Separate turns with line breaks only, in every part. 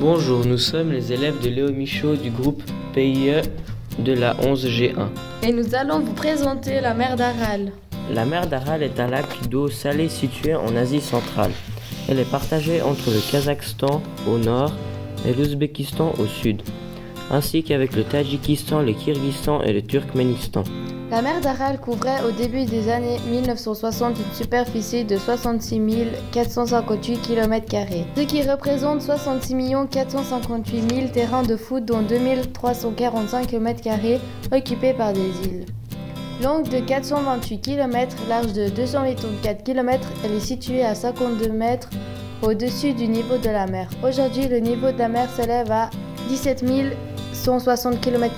Bonjour, nous sommes les élèves de Léo Michaud du groupe PIE de la 11G1.
Et nous allons vous présenter la mer d'Aral.
La mer d'Aral est un lac d'eau salée situé en Asie centrale. Elle est partagée entre le Kazakhstan au nord et l'Ouzbékistan au sud, ainsi qu'avec le Tadjikistan, le Kyrgyzstan et le Turkménistan.
La mer d'Aral couvrait au début des années 1960 une superficie de 66 458 km, ce qui représente 66 458 000 terrains de foot dont 2345 km occupés par des îles. Longue de 428 km, large de 284 km, elle est située à 52 mètres au-dessus du niveau de la mer. Aujourd'hui, le niveau de la mer s'élève à 17 160 km.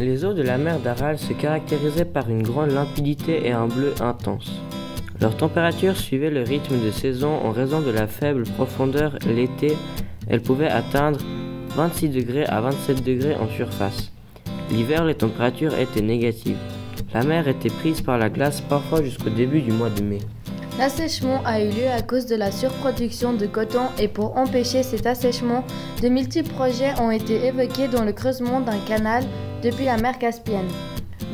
Les eaux de la mer d'Aral se caractérisaient par une grande limpidité et un bleu intense. Leur température suivait le rythme de saison en raison de la faible profondeur l'été. Elles pouvaient atteindre 26 degrés à 27 degrés en surface. L'hiver, les températures étaient négatives. La mer était prise par la glace parfois jusqu'au début du mois de mai.
L'assèchement a eu lieu à cause de la surproduction de coton et pour empêcher cet assèchement, de multiples projets ont été évoqués dans le creusement d'un canal depuis la mer Caspienne,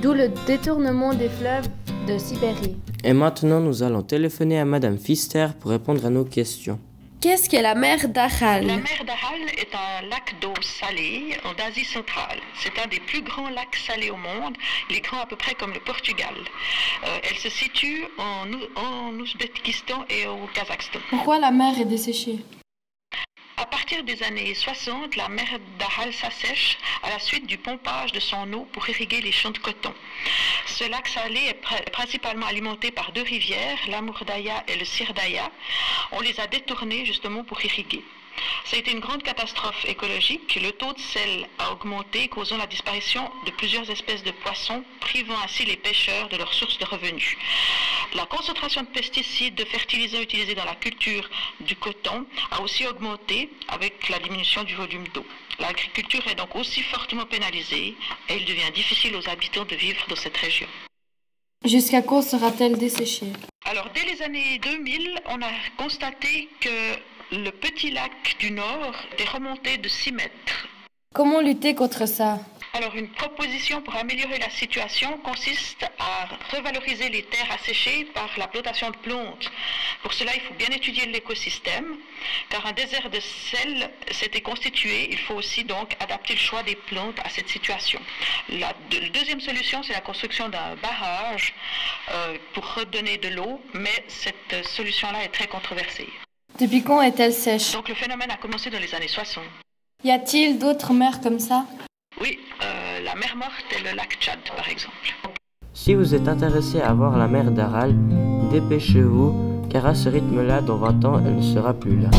d'où le détournement des fleuves de Sibérie.
Et maintenant, nous allons téléphoner à Madame Pfister pour répondre à nos questions.
Qu'est-ce que la mer d'Aral?
La mer d'Aral est un lac d'eau salée en Asie centrale. C'est un des plus grands lacs salés au monde. Il est grand à peu près comme le Portugal. Euh, elle se situe en, en Ouzbékistan et au Kazakhstan.
Pourquoi la mer est desséchée?
Partir des années 60, la mer d'Aral s'assèche à la suite du pompage de son eau pour irriguer les champs de coton. Ce lac salé est principalement alimenté par deux rivières, l'Amourdaya et le Sirdaya. On les a détournées justement pour irriguer. Ça a été une grande catastrophe écologique. Le taux de sel a augmenté, causant la disparition de plusieurs espèces de poissons, privant ainsi les pêcheurs de leurs sources de revenus. La concentration de pesticides, de fertilisants utilisés dans la culture du coton a aussi augmenté avec la diminution du volume d'eau. L'agriculture est donc aussi fortement pénalisée et il devient difficile aux habitants de vivre dans cette région.
Jusqu'à quand sera-t-elle desséchée?
Alors, dès les années 2000, on a constaté que le petit lac du Nord est remonté de 6 mètres.
Comment lutter contre ça?
Alors une proposition pour améliorer la situation consiste à revaloriser les terres asséchées par la plantation de plantes. Pour cela, il faut bien étudier l'écosystème, car un désert de sel s'était constitué. Il faut aussi donc adapter le choix des plantes à cette situation. La deuxième solution, c'est la construction d'un barrage euh, pour redonner de l'eau, mais cette solution-là est très controversée.
Depuis quand est-elle sèche?
Donc le phénomène a commencé dans les années 60.
Y a-t-il d'autres mers comme ça?
Mer morte et le lac Tchad par exemple.
Si vous êtes intéressé à voir la mer d'Aral, dépêchez-vous, car à ce rythme-là, dans 20 ans, elle ne sera plus là.